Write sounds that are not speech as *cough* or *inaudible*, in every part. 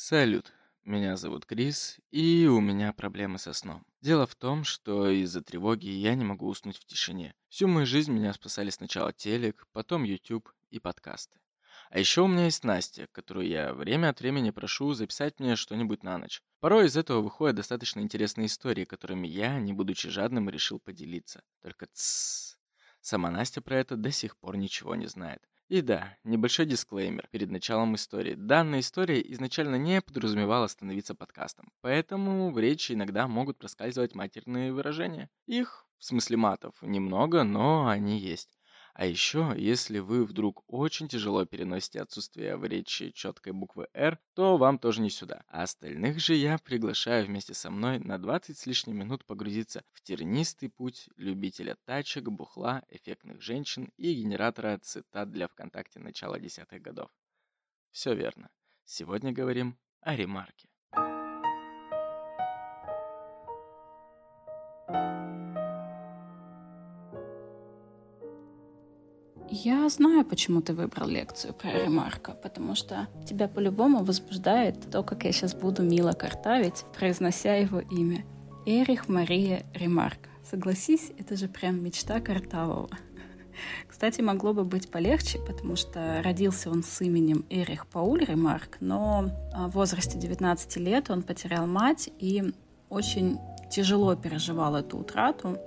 Салют, меня зовут Крис, и у меня проблемы со сном. Дело в том, что из-за тревоги я не могу уснуть в тишине. Всю мою жизнь меня спасали сначала телек, потом YouTube и подкасты. А еще у меня есть Настя, которую я время от времени прошу записать мне что-нибудь на ночь. Порой из этого выходят достаточно интересные истории, которыми я, не будучи жадным, решил поделиться. Только тссс. Сама Настя про это до сих пор ничего не знает. И да, небольшой дисклеймер перед началом истории. Данная история изначально не подразумевала становиться подкастом, поэтому в речи иногда могут проскальзывать матерные выражения. Их, в смысле матов, немного, но они есть. А еще, если вы вдруг очень тяжело переносите отсутствие в речи четкой буквы «Р», то вам тоже не сюда. А остальных же я приглашаю вместе со мной на 20 с лишним минут погрузиться в тернистый путь любителя тачек, бухла, эффектных женщин и генератора цитат для ВКонтакте начала десятых годов. Все верно. Сегодня говорим о ремарке. Я знаю, почему ты выбрал лекцию про Ремарка, потому что тебя по-любому возбуждает то, как я сейчас буду мило картавить, произнося его имя. Эрих Мария Ремарк. Согласись, это же прям мечта картавого. Кстати, могло бы быть полегче, потому что родился он с именем Эрих Пауль Ремарк, но в возрасте 19 лет он потерял мать и очень тяжело переживал эту утрату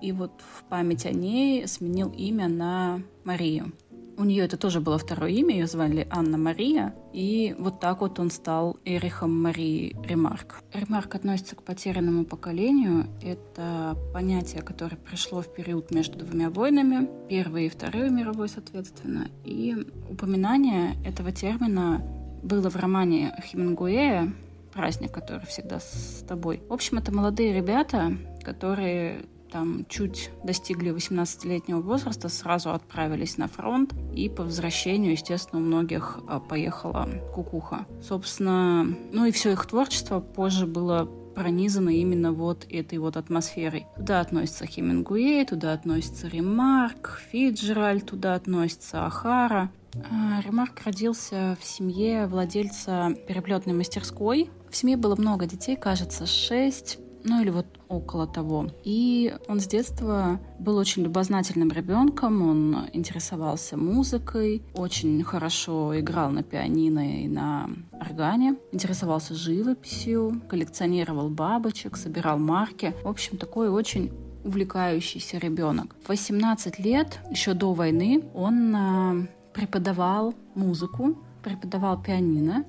и вот в память о ней сменил имя на Марию. У нее это тоже было второе имя, ее звали Анна Мария, и вот так вот он стал Эрихом Марии Ремарк. Ремарк относится к потерянному поколению. Это понятие, которое пришло в период между двумя войнами, Первой и Второй мировой, соответственно. И упоминание этого термина было в романе Хемингуэя «Праздник, который всегда с тобой». В общем, это молодые ребята, которые там чуть достигли 18-летнего возраста, сразу отправились на фронт, и по возвращению, естественно, у многих а, поехала кукуха. Собственно, ну и все их творчество позже было пронизано именно вот этой вот атмосферой. Туда относится Хемингуэй, туда относится Ремарк, Фиджеральд, туда относится Ахара. А, Ремарк родился в семье владельца переплетной мастерской. В семье было много детей, кажется, шесть ну или вот около того. И он с детства был очень любознательным ребенком, он интересовался музыкой, очень хорошо играл на пианино и на органе, интересовался живописью, коллекционировал бабочек, собирал марки. В общем, такой очень увлекающийся ребенок. В 18 лет, еще до войны, он а, преподавал музыку, преподавал пианино,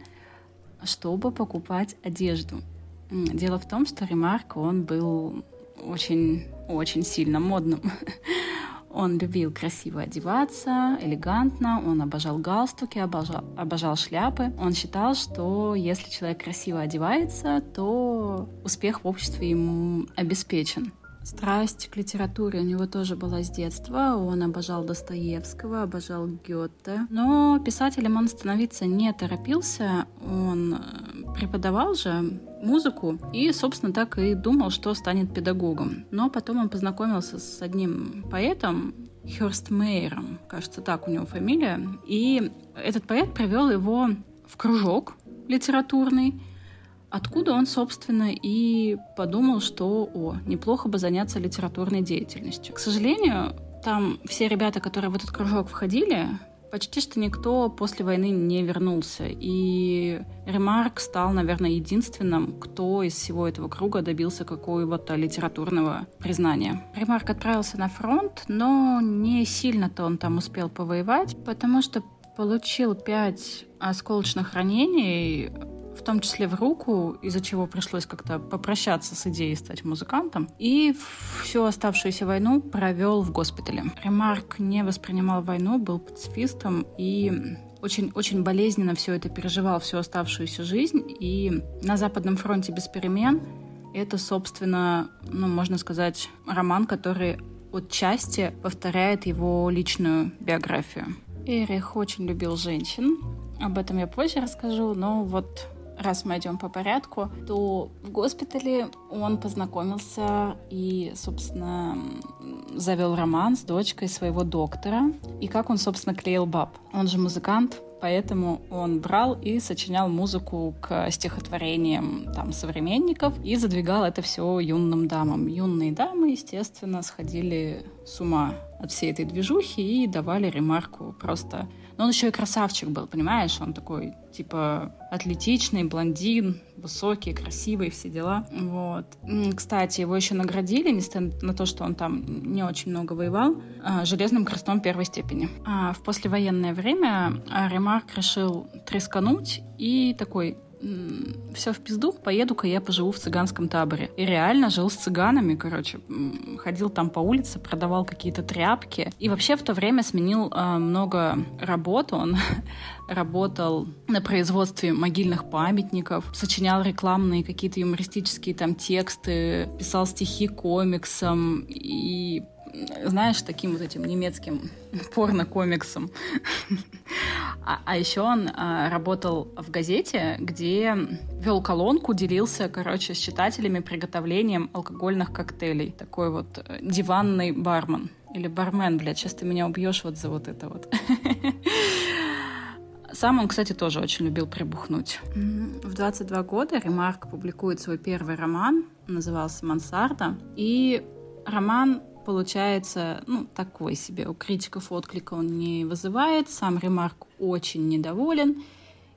чтобы покупать одежду. Дело в том, что Ремарк, он был очень-очень сильно модным. *laughs* Он любил красиво одеваться, элегантно, он обожал галстуки, обожал, обожал шляпы. Он считал, что если человек красиво одевается, то успех в обществе ему обеспечен. Страсть к литературе у него тоже была с детства. Он обожал Достоевского, обожал Гёте. Но писателем он становиться не торопился. Он э, преподавал же музыку и, собственно, так и думал, что станет педагогом. Но потом он познакомился с одним поэтом, Хёрст Мейером, кажется, так у него фамилия. И этот поэт привел его в кружок литературный, Откуда он, собственно, и подумал, что, о, неплохо бы заняться литературной деятельностью. К сожалению, там все ребята, которые в этот кружок входили, почти что никто после войны не вернулся. И Ремарк стал, наверное, единственным, кто из всего этого круга добился какого-то литературного признания. Ремарк отправился на фронт, но не сильно-то он там успел повоевать, потому что получил пять осколочных ранений в том числе в руку, из-за чего пришлось как-то попрощаться с идеей стать музыкантом. И всю оставшуюся войну провел в госпитале. Ремарк не воспринимал войну, был пацифистом и очень-очень болезненно все это переживал всю оставшуюся жизнь. И на Западном фронте без перемен это, собственно, ну, можно сказать, роман, который отчасти повторяет его личную биографию. Эрих очень любил женщин. Об этом я позже расскажу, но вот раз мы идем по порядку, то в госпитале он познакомился и, собственно, завел роман с дочкой своего доктора. И как он, собственно, клеил баб. Он же музыкант, поэтому он брал и сочинял музыку к стихотворениям там современников и задвигал это все юным дамам. Юные дамы, естественно, сходили с ума от всей этой движухи и давали ремарку просто но он еще и красавчик был, понимаешь? Он такой, типа, атлетичный, блондин, высокий, красивый, все дела. Вот. Кстати, его еще наградили, несмотря на то, что он там не очень много воевал, а, железным крестом первой степени. А в послевоенное время Ремарк решил трескануть и такой все в пизду, поеду-ка я поживу в цыганском таборе. И реально жил с цыганами, короче, ходил там по улице, продавал какие-то тряпки. И вообще в то время сменил э, много работ. Он *laughs* работал на производстве могильных памятников, сочинял рекламные какие-то юмористические там тексты, писал стихи комиксам и знаешь, таким вот этим немецким *laughs* порно-комиксом. *laughs* А, а еще он а, работал в газете, где вел колонку, делился, короче, с читателями приготовлением алкогольных коктейлей. Такой вот э, диванный бармен. Или бармен, блядь, сейчас ты меня убьешь вот за вот это вот. *laughs* Сам он, кстати, тоже очень любил прибухнуть. В 22 года Ремарк публикует свой первый роман, назывался «Мансарда», и роман получается, ну, такой себе. У критиков отклика он не вызывает, сам Ремарк очень недоволен.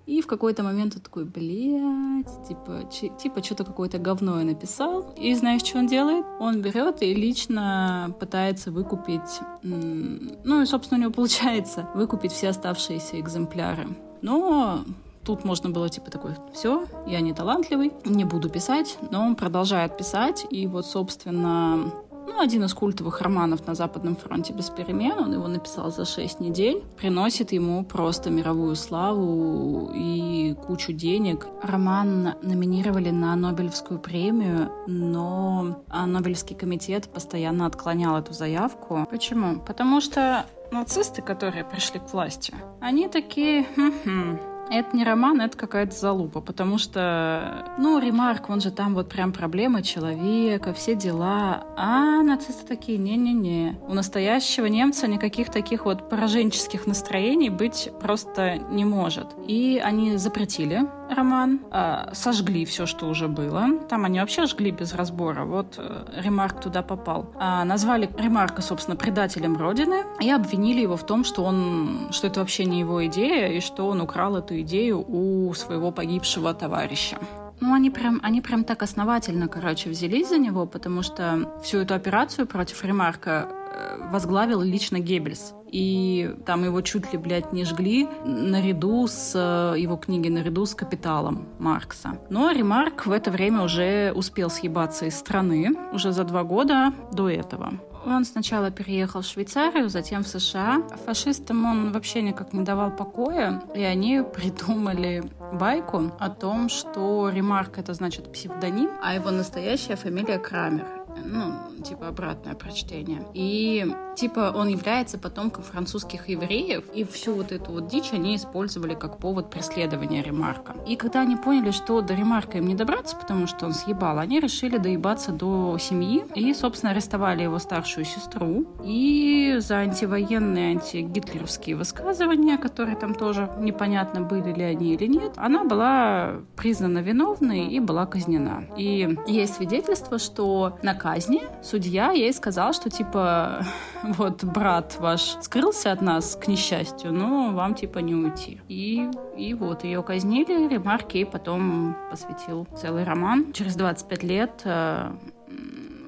И в какой-то момент он такой, блядь, типа, типа что-то какое-то говно я написал. И знаешь, что он делает? Он берет и лично пытается выкупить, ну и, собственно, у него получается выкупить все оставшиеся экземпляры. Но Тут можно было типа такой, все, я не талантливый, не буду писать, но он продолжает писать, и вот, собственно, ну, один из культовых романов на Западном фронте без перемен. Он его написал за шесть недель. Приносит ему просто мировую славу и кучу денег. Роман номинировали на Нобелевскую премию, но Нобелевский комитет постоянно отклонял эту заявку. Почему? Потому что нацисты, которые пришли к власти, они такие, хм-хм, это не роман, это какая-то залупа, потому что, ну, Ремарк, он же там вот прям проблема человека, все дела, а нацисты такие, не-не-не. У настоящего немца никаких таких вот пораженческих настроений быть просто не может. И они запретили роман, э, сожгли все, что уже было. Там они вообще жгли без разбора. Вот э, Ремарк туда попал. А, назвали Ремарка, собственно, предателем Родины и обвинили его в том, что он, что это вообще не его идея и что он украл эту идею у своего погибшего товарища. Ну, они прям, они прям так основательно, короче, взялись за него, потому что всю эту операцию против Ремарка э, возглавил лично Геббельс и там его чуть ли, блядь, не жгли наряду с э, его книги, наряду с «Капиталом» Маркса. Но Ремарк в это время уже успел съебаться из страны, уже за два года до этого. Он сначала переехал в Швейцарию, затем в США. Фашистам он вообще никак не давал покоя, и они придумали байку о том, что Ремарк — это значит псевдоним, а его настоящая фамилия Крамер ну, типа обратное прочтение. И типа он является потомком французских евреев, и всю вот эту вот дичь они использовали как повод преследования Ремарка. И когда они поняли, что до Ремарка им не добраться, потому что он съебал, они решили доебаться до семьи и, собственно, арестовали его старшую сестру. И за антивоенные, антигитлеровские высказывания, которые там тоже непонятно были ли они или нет, она была признана виновной и была казнена. И есть свидетельство, что на казни судья ей сказал, что типа *laughs* вот брат ваш скрылся от нас, к несчастью, но вам типа не уйти. И, и вот ее казнили, Ремарк ей потом посвятил целый роман. Через 25 лет э,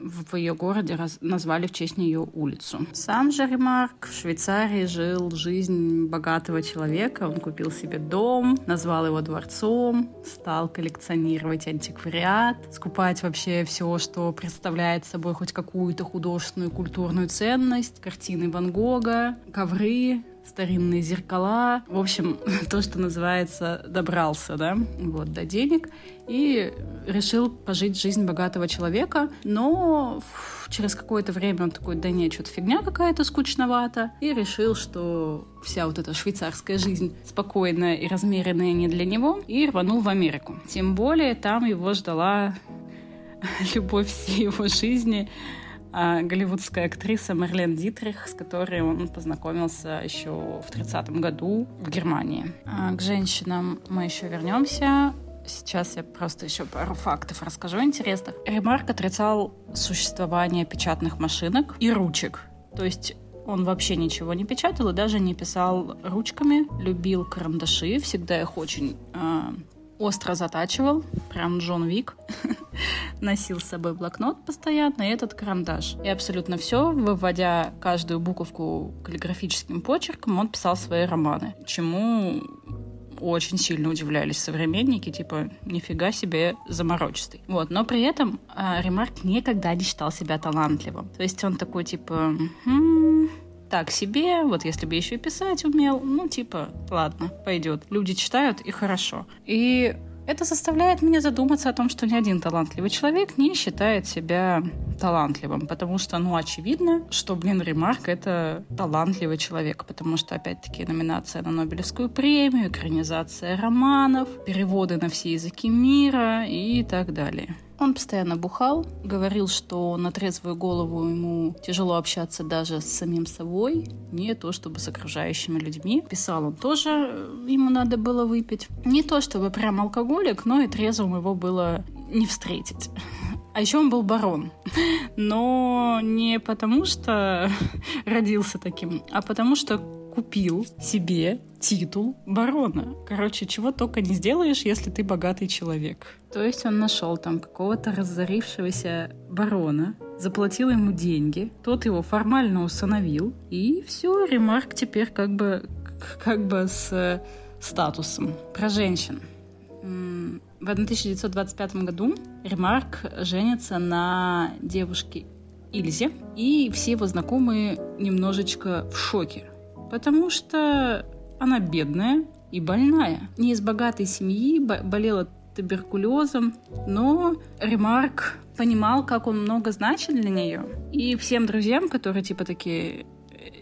в ее городе раз, назвали в честь нее улицу. Сам же Ремарк в Швейцарии жил жизнь богатого человека. Он купил себе дом, назвал его дворцом, стал коллекционировать антиквариат, скупать вообще все, что представляет собой хоть какую-то художественную культурную ценность, картины Ван Гога, ковры, старинные зеркала. В общем, *laughs* то, что называется, добрался, да, вот, до денег. И решил пожить жизнь богатого человека, но через какое-то время он такой, да нет, что-то фигня какая-то скучновато, и решил, что вся вот эта швейцарская жизнь спокойная и размеренная не для него, и рванул в Америку. Тем более там его ждала *laughs* любовь всей его жизни а голливудская актриса Мерлен Дитрих, с которой он познакомился еще в 30-м году в Германии. А к женщинам мы еще вернемся. Сейчас я просто еще пару фактов расскажу интересных. Ремарк отрицал существование печатных машинок и ручек. То есть он вообще ничего не печатал и даже не писал ручками. Любил карандаши, всегда их очень э, остро затачивал, прям Джон Вик. *laughs* Носил с собой блокнот постоянно и этот карандаш. И абсолютно все, выводя каждую буковку каллиграфическим почерком, он писал свои романы. Чему очень сильно удивлялись современники, типа, нифига себе заморочистый. Вот, но при этом э, Ремарк никогда не считал себя талантливым. То есть он такой, типа, хм, так себе, вот если бы еще и писать умел, ну, типа, ладно, пойдет. Люди читают, и хорошо. И это заставляет меня задуматься о том, что ни один талантливый человек не считает себя талантливым, потому что, ну, очевидно, что, блин, Ремарк — это талантливый человек, потому что, опять-таки, номинация на Нобелевскую премию, экранизация романов, переводы на все языки мира и так далее. Он постоянно бухал, говорил, что на трезвую голову ему тяжело общаться даже с самим собой, не то чтобы с окружающими людьми. Писал он тоже, э, ему надо было выпить. Не то чтобы прям алкоголик, но и трезвым его было не встретить. А еще он был барон. Но не потому, что *laughs* родился таким, а потому что купил себе титул барона. Короче, чего только не сделаешь, если ты богатый человек. То есть он нашел там какого-то разорившегося барона, заплатил ему деньги, тот его формально усыновил, и все, Ремарк теперь как бы, как бы с статусом. Про женщин. В 1925 году Ремарк женится на девушке Ильзе, и все его знакомые немножечко в шоке потому что она бедная и больная. Не из богатой семьи, болела туберкулезом, но Ремарк понимал, как он много значит для нее. И всем друзьям, которые типа такие,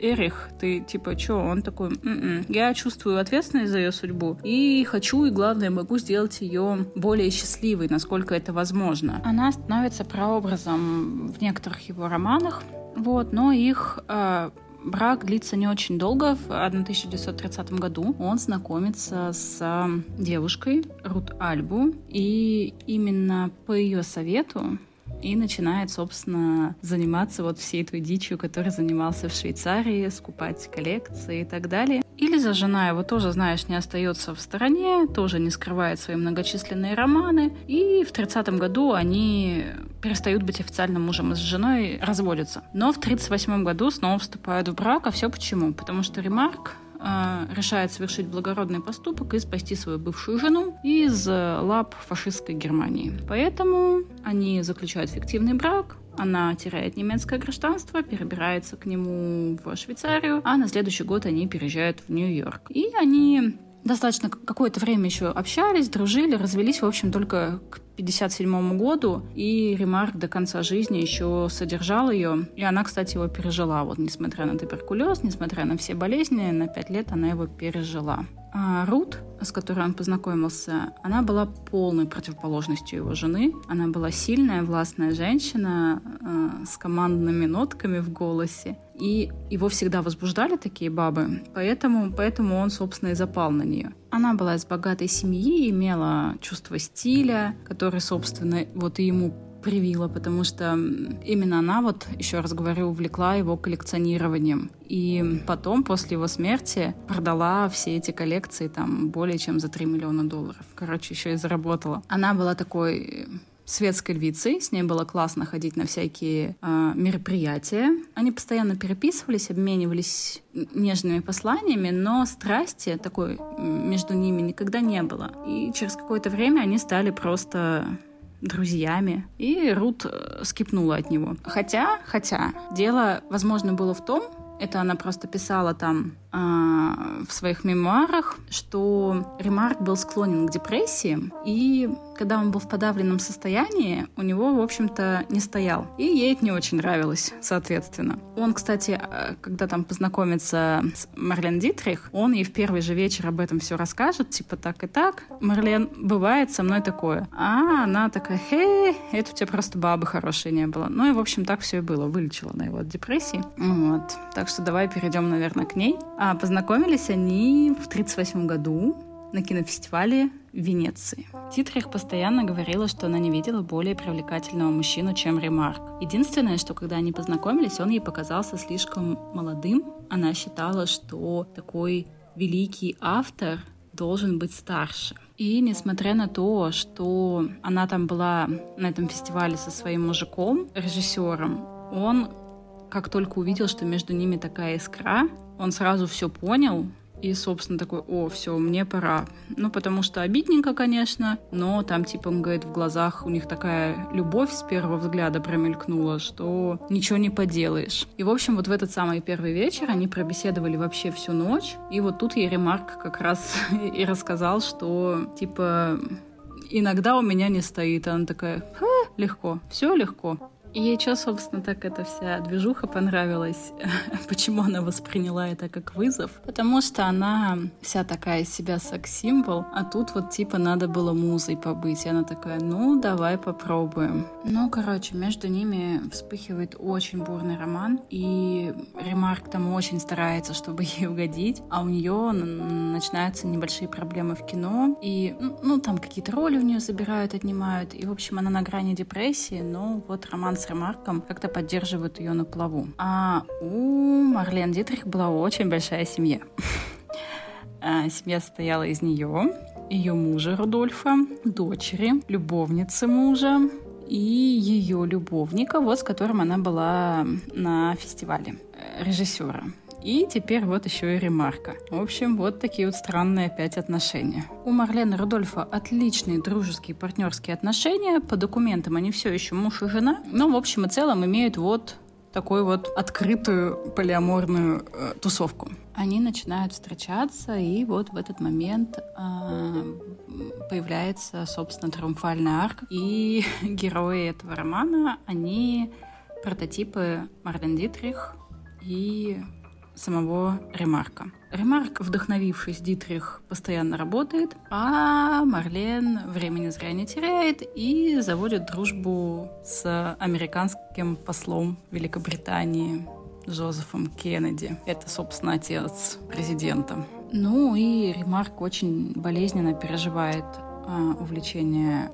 Эрих, ты типа, чё? Он такой, М-м, я чувствую ответственность за ее судьбу и хочу, и главное, могу сделать ее более счастливой, насколько это возможно. Она становится прообразом в некоторых его романах, вот, но их э, брак длится не очень долго. В 1930 году он знакомится с девушкой Рут Альбу, и именно по ее совету и начинает, собственно, заниматься вот всей той дичью, которой занимался в Швейцарии, скупать коллекции и так далее. Ильза, жена его, тоже, знаешь, не остается в стороне, тоже не скрывает свои многочисленные романы, и в 30 году они перестают быть официальным мужем и с женой разводятся. Но в 38 году снова вступают в брак, а все почему? Потому что Ремарк э, решает совершить благородный поступок и спасти свою бывшую жену из лап фашистской Германии. Поэтому они заключают фиктивный брак, она теряет немецкое гражданство, перебирается к нему в Швейцарию, а на следующий год они переезжают в Нью-Йорк. И они достаточно какое-то время еще общались, дружили, развелись, в общем, только к 1957 году, и Ремарк до конца жизни еще содержал ее. И она, кстати, его пережила. Вот, несмотря на туберкулез, несмотря на все болезни, на пять лет она его пережила. А Рут, с которой он познакомился, она была полной противоположностью его жены. Она была сильная, властная женщина э, с командными нотками в голосе. И его всегда возбуждали такие бабы, поэтому, поэтому он, собственно, и запал на нее. Она была из богатой семьи, имела чувство стиля, которое, собственно, вот и ему привила, потому что именно она, вот еще раз говорю, увлекла его коллекционированием. И потом, после его смерти, продала все эти коллекции там более чем за 3 миллиона долларов. Короче, еще и заработала. Она была такой светской львицей, с ней было классно ходить на всякие э, мероприятия. Они постоянно переписывались, обменивались нежными посланиями, но страсти такой между ними никогда не было. И через какое-то время они стали просто друзьями, и Рут э, скипнула от него. Хотя, хотя, дело, возможно, было в том, это она просто писала там э, в своих мемуарах, что Ремарк был склонен к депрессии, и когда он был в подавленном состоянии, у него, в общем-то, не стоял. И ей это не очень нравилось, соответственно. Он, кстати, э, когда там познакомится с Марлен Дитрих, он ей в первый же вечер об этом все расскажет, типа так и так. Марлен, бывает со мной такое. А она такая, хей, это у тебя просто бабы хорошей не было. Ну и, в общем, так все и было. Вылечила она его от депрессии. Вот. Так что давай перейдем, наверное, к ней. А познакомились они в 38 году на кинофестивале в Венеции. Титрих постоянно говорила, что она не видела более привлекательного мужчину, чем Ремарк. Единственное, что когда они познакомились, он ей показался слишком молодым. Она считала, что такой великий автор должен быть старше. И несмотря на то, что она там была на этом фестивале со своим мужиком, режиссером, он, как только увидел, что между ними такая искра, он сразу все понял, и, собственно, такой, о, все, мне пора. Ну, потому что обидненько, конечно, но там, типа, он говорит, в глазах у них такая любовь с первого взгляда промелькнула, что ничего не поделаешь. И, в общем, вот в этот самый первый вечер они пробеседовали вообще всю ночь. И вот тут ей Ремарк как раз *laughs* и рассказал, что, типа, иногда у меня не стоит. Она такая, легко, все легко. И что, собственно, так эта вся движуха понравилась? *laughs* Почему она восприняла это как вызов? Потому что она вся такая себя секс-символ, а тут вот типа надо было музой побыть. И она такая, ну, давай попробуем. Ну, короче, между ними вспыхивает очень бурный роман, и Ремарк там очень старается, чтобы *laughs* ей угодить, а у нее начинаются небольшие проблемы в кино, и, ну, там какие-то роли у нее забирают, отнимают, и, в общем, она на грани депрессии, но вот роман с Ремарком как-то поддерживают ее на плаву. А у Марлен Дитрих была очень большая семья. *laughs* А, семья состояла из нее, ее мужа Рудольфа, дочери, любовницы мужа и ее любовника, вот с которым она была на фестивале э, режиссера. И теперь вот еще и ремарка. В общем, вот такие вот странные опять отношения. У Марлены Рудольфа отличные дружеские партнерские отношения. По документам они все еще муж и жена. Но в общем и целом имеют вот такую вот открытую полиаморную э, тусовку. Они начинают встречаться, и вот в этот момент э, появляется, собственно, триумфальный арк. И *laughs* герои этого романа, они прототипы Марлен Дитрих и самого Ремарка. Ремарк, вдохновившись Дитрих, постоянно работает, а Марлен времени зря не теряет и заводит дружбу с американским послом Великобритании Джозефом Кеннеди. Это, собственно, отец президента. Ну и Ремарк очень болезненно переживает а, увлечение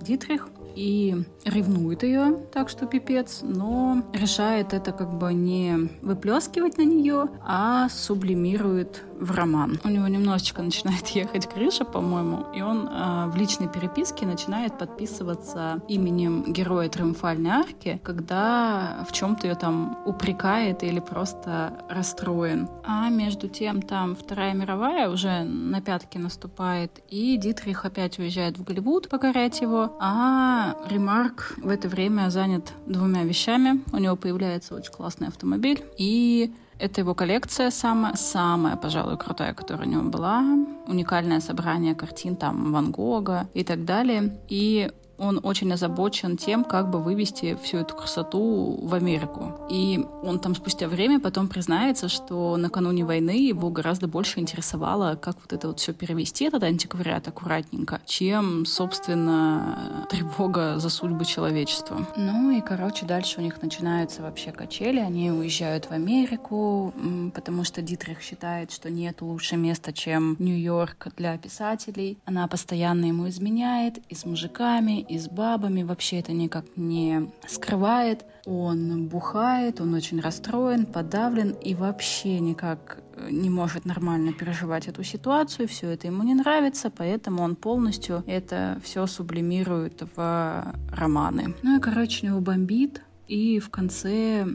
Дитрих и ревнует ее, так что пипец, но решает это как бы не выплескивать на нее, а сублимирует в роман. У него немножечко начинает *laughs* ехать крыша, по-моему, и он э, в личной переписке начинает подписываться именем героя Триумфальной арки, когда в чем-то ее там упрекает или просто расстроен. А между тем там Вторая мировая уже на пятки наступает, и Дитрих опять уезжает в Голливуд покорять его, а Ремарк в это время занят двумя вещами. У него появляется очень классный автомобиль, и это его коллекция самая, самая, пожалуй, крутая, которая у него была. Уникальное собрание картин там Ван Гога и так далее. И он очень озабочен тем, как бы вывести всю эту красоту в Америку. И он там спустя время потом признается, что накануне войны его гораздо больше интересовало, как вот это вот все перевести, этот антиквариат аккуратненько, чем, собственно, тревога за судьбы человечества. Ну и, короче, дальше у них начинаются вообще качели, они уезжают в Америку, потому что Дитрих считает, что нет лучше места, чем Нью-Йорк для писателей. Она постоянно ему изменяет и с мужиками, и с бабами, вообще это никак не скрывает. Он бухает, он очень расстроен, подавлен и вообще никак э, не может нормально переживать эту ситуацию, все это ему не нравится, поэтому он полностью это все сублимирует в романы. Ну и, короче, его бомбит, и в конце э,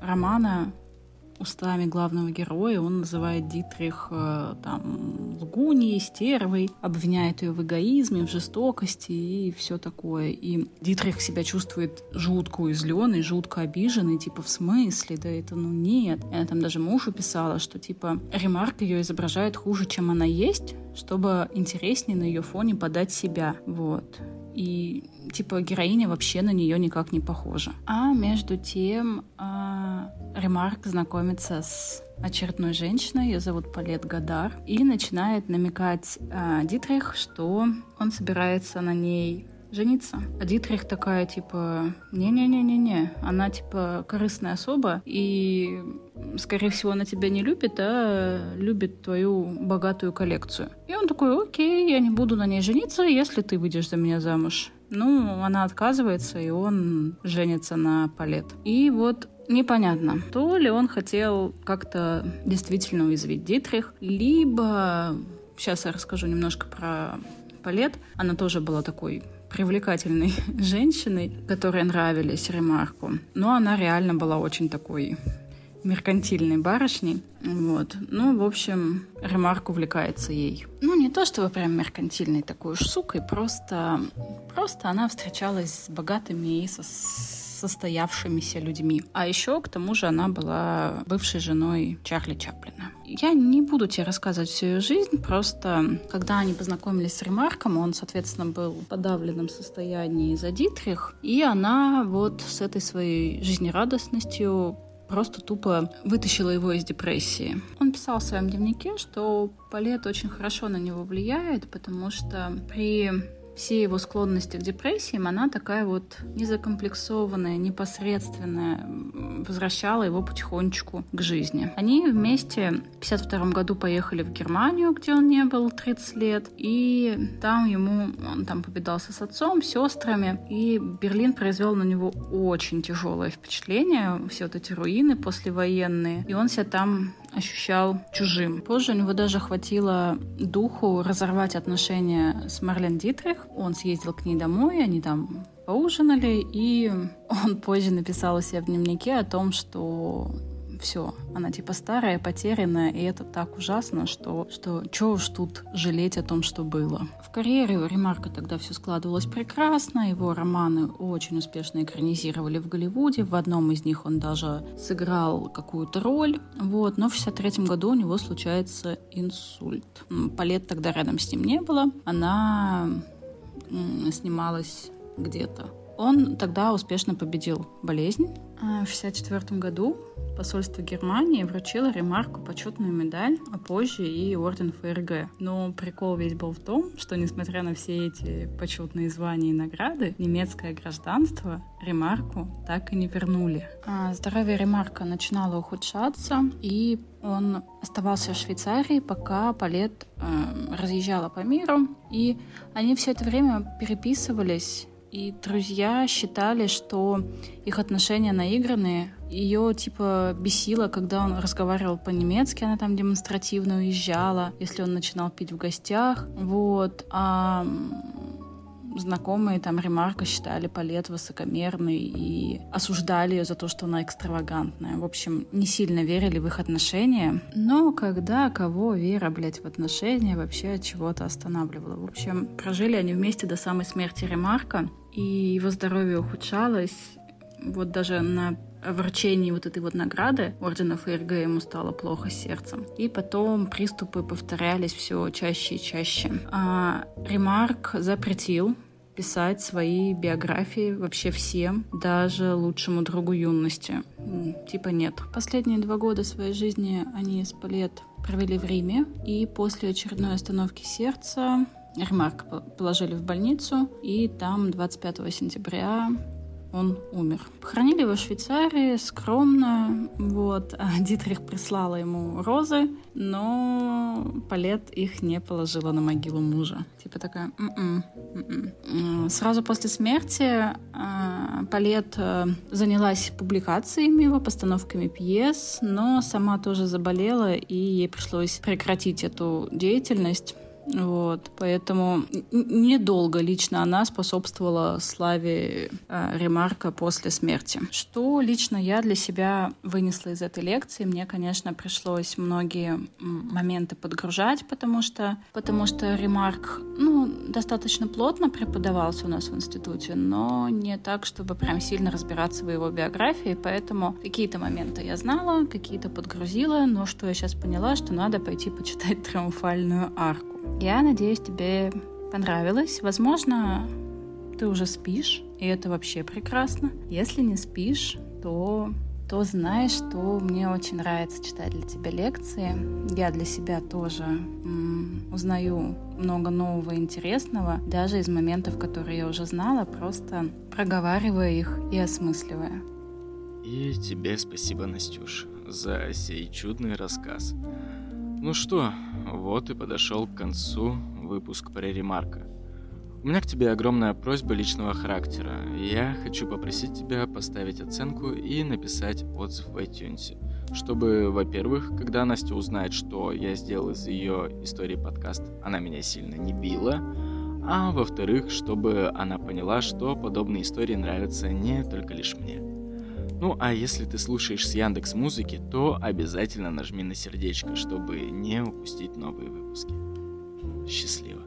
романа устами главного героя он называет Дитрих э, там лгуньей, стервой, обвиняет ее в эгоизме, в жестокости и все такое. И Дитрих себя чувствует жутко уязвленный, жутко обиженный, типа в смысле, да это ну нет. Она там даже мужу писала, что типа Ремарк ее изображает хуже, чем она есть, чтобы интереснее на ее фоне подать себя. Вот и типа героиня вообще на нее никак не похожа. А между тем э, Ремарк знакомится с очередной женщиной, ее зовут Палет Гадар, и начинает намекать э, Дитрих, что он собирается на ней жениться. А Дитрих такая, типа, не-не-не-не-не, она, типа, корыстная особа, и, скорее всего, она тебя не любит, а любит твою богатую коллекцию. И он такой, окей, я не буду на ней жениться, если ты выйдешь за меня замуж. Ну, она отказывается, и он женится на Палет. И вот непонятно, то ли он хотел как-то действительно уязвить Дитрих, либо... Сейчас я расскажу немножко про Палет. Она тоже была такой привлекательной *laughs* женщиной, которой нравились Ремарку. Но она реально была очень такой меркантильной барышней. Вот. Ну, в общем, Ремарк увлекается ей. Ну, не то, чтобы прям меркантильной такой уж сукой, просто, просто она встречалась с богатыми и со, состоявшимися людьми. А еще, к тому же, она была бывшей женой Чарли Чаплина. Я не буду тебе рассказывать всю ее жизнь, просто когда они познакомились с Ремарком, он, соответственно, был в подавленном состоянии за Дитрих, и она вот с этой своей жизнерадостностью просто тупо вытащила его из депрессии. Он писал в своем дневнике, что Палет очень хорошо на него влияет, потому что при все его склонности к депрессиям, она такая вот незакомплексованная, непосредственная, возвращала его потихонечку к жизни. Они вместе в 52 году поехали в Германию, где он не был 30 лет, и там ему, он там повидался с отцом, сестрами, и Берлин произвел на него очень тяжелое впечатление, все вот эти руины послевоенные, и он себя там ощущал чужим. Позже у него даже хватило духу разорвать отношения с Марлен Дитрих. Он съездил к ней домой, они там поужинали, и он позже написал у себя в дневнике о том, что все, она типа старая, потерянная, и это так ужасно, что, что чё уж тут жалеть о том, что было. В карьере у Ремарка тогда все складывалось прекрасно, его романы очень успешно экранизировали в Голливуде, в одном из них он даже сыграл какую-то роль, вот, но в 63 году у него случается инсульт. Палет тогда рядом с ним не было, она снималась где-то. Он тогда успешно победил болезнь. А в 1964 году посольство Германии вручило Ремарку почетную медаль, а позже и орден ФРГ. Но прикол весь был в том, что несмотря на все эти почетные звания и награды, немецкое гражданство Ремарку так и не вернули. А здоровье Ремарка начинало ухудшаться, и он оставался в Швейцарии, пока Палет э, разъезжала по миру, и они все это время переписывались и друзья считали, что их отношения наигранные. Ее, типа, бесило, когда он разговаривал по-немецки, она там демонстративно уезжала, если он начинал пить в гостях. Вот. А знакомые там Ремарка считали Палет высокомерной и осуждали ее за то, что она экстравагантная. В общем, не сильно верили в их отношения. Но когда кого вера, блядь, в отношения вообще от чего-то останавливала. В общем, прожили они вместе до самой смерти Ремарка, и его здоровье ухудшалось. Вот даже на вручении вот этой вот награды ордена ФРГ ему стало плохо сердцем. И потом приступы повторялись все чаще и чаще. А Ремарк запретил писать свои биографии вообще всем, даже лучшему другу юности. Типа нет. Последние два года своей жизни они с Палет провели в Риме, и после очередной остановки сердца Ремарк положили в больницу, и там 25 сентября он умер. Похоронили его в Швейцарии, скромно, вот. А Дитрих прислала ему розы, но Палет их не положила на могилу мужа. Типа такая, м-м, м-м. Сразу после смерти а, Палет э, занялась публикациями его, постановками пьес, но сама тоже заболела, и ей пришлось прекратить эту деятельность. Вот, поэтому недолго лично она способствовала славе э, Ремарка после смерти. Что лично я для себя вынесла из этой лекции? Мне, конечно, пришлось многие моменты подгружать, потому что, потому что Ремарк, ну, достаточно плотно преподавался у нас в институте, но не так, чтобы прям сильно разбираться в его биографии, поэтому какие-то моменты я знала, какие-то подгрузила, но что я сейчас поняла, что надо пойти почитать *laughs* триумфальную арку. Я надеюсь, тебе понравилось. Возможно, ты уже спишь, и это вообще прекрасно. Если не спишь, то то знаешь, что мне очень нравится читать для тебя лекции. Я для себя тоже м, узнаю много нового и интересного, даже из моментов, которые я уже знала, просто проговаривая их и осмысливая. И тебе спасибо, Настюш, за сей чудный рассказ. Ну что, вот и подошел к концу выпуск про ремарка. У меня к тебе огромная просьба личного характера. Я хочу попросить тебя поставить оценку и написать отзыв в iTunes, чтобы, во-первых, когда Настя узнает, что я сделал из ее истории подкаст, она меня сильно не била, а во-вторых, чтобы она поняла, что подобные истории нравятся не только лишь мне. Ну а если ты слушаешь с Яндекс Музыки, то обязательно нажми на сердечко, чтобы не упустить новые выпуски. Счастливо.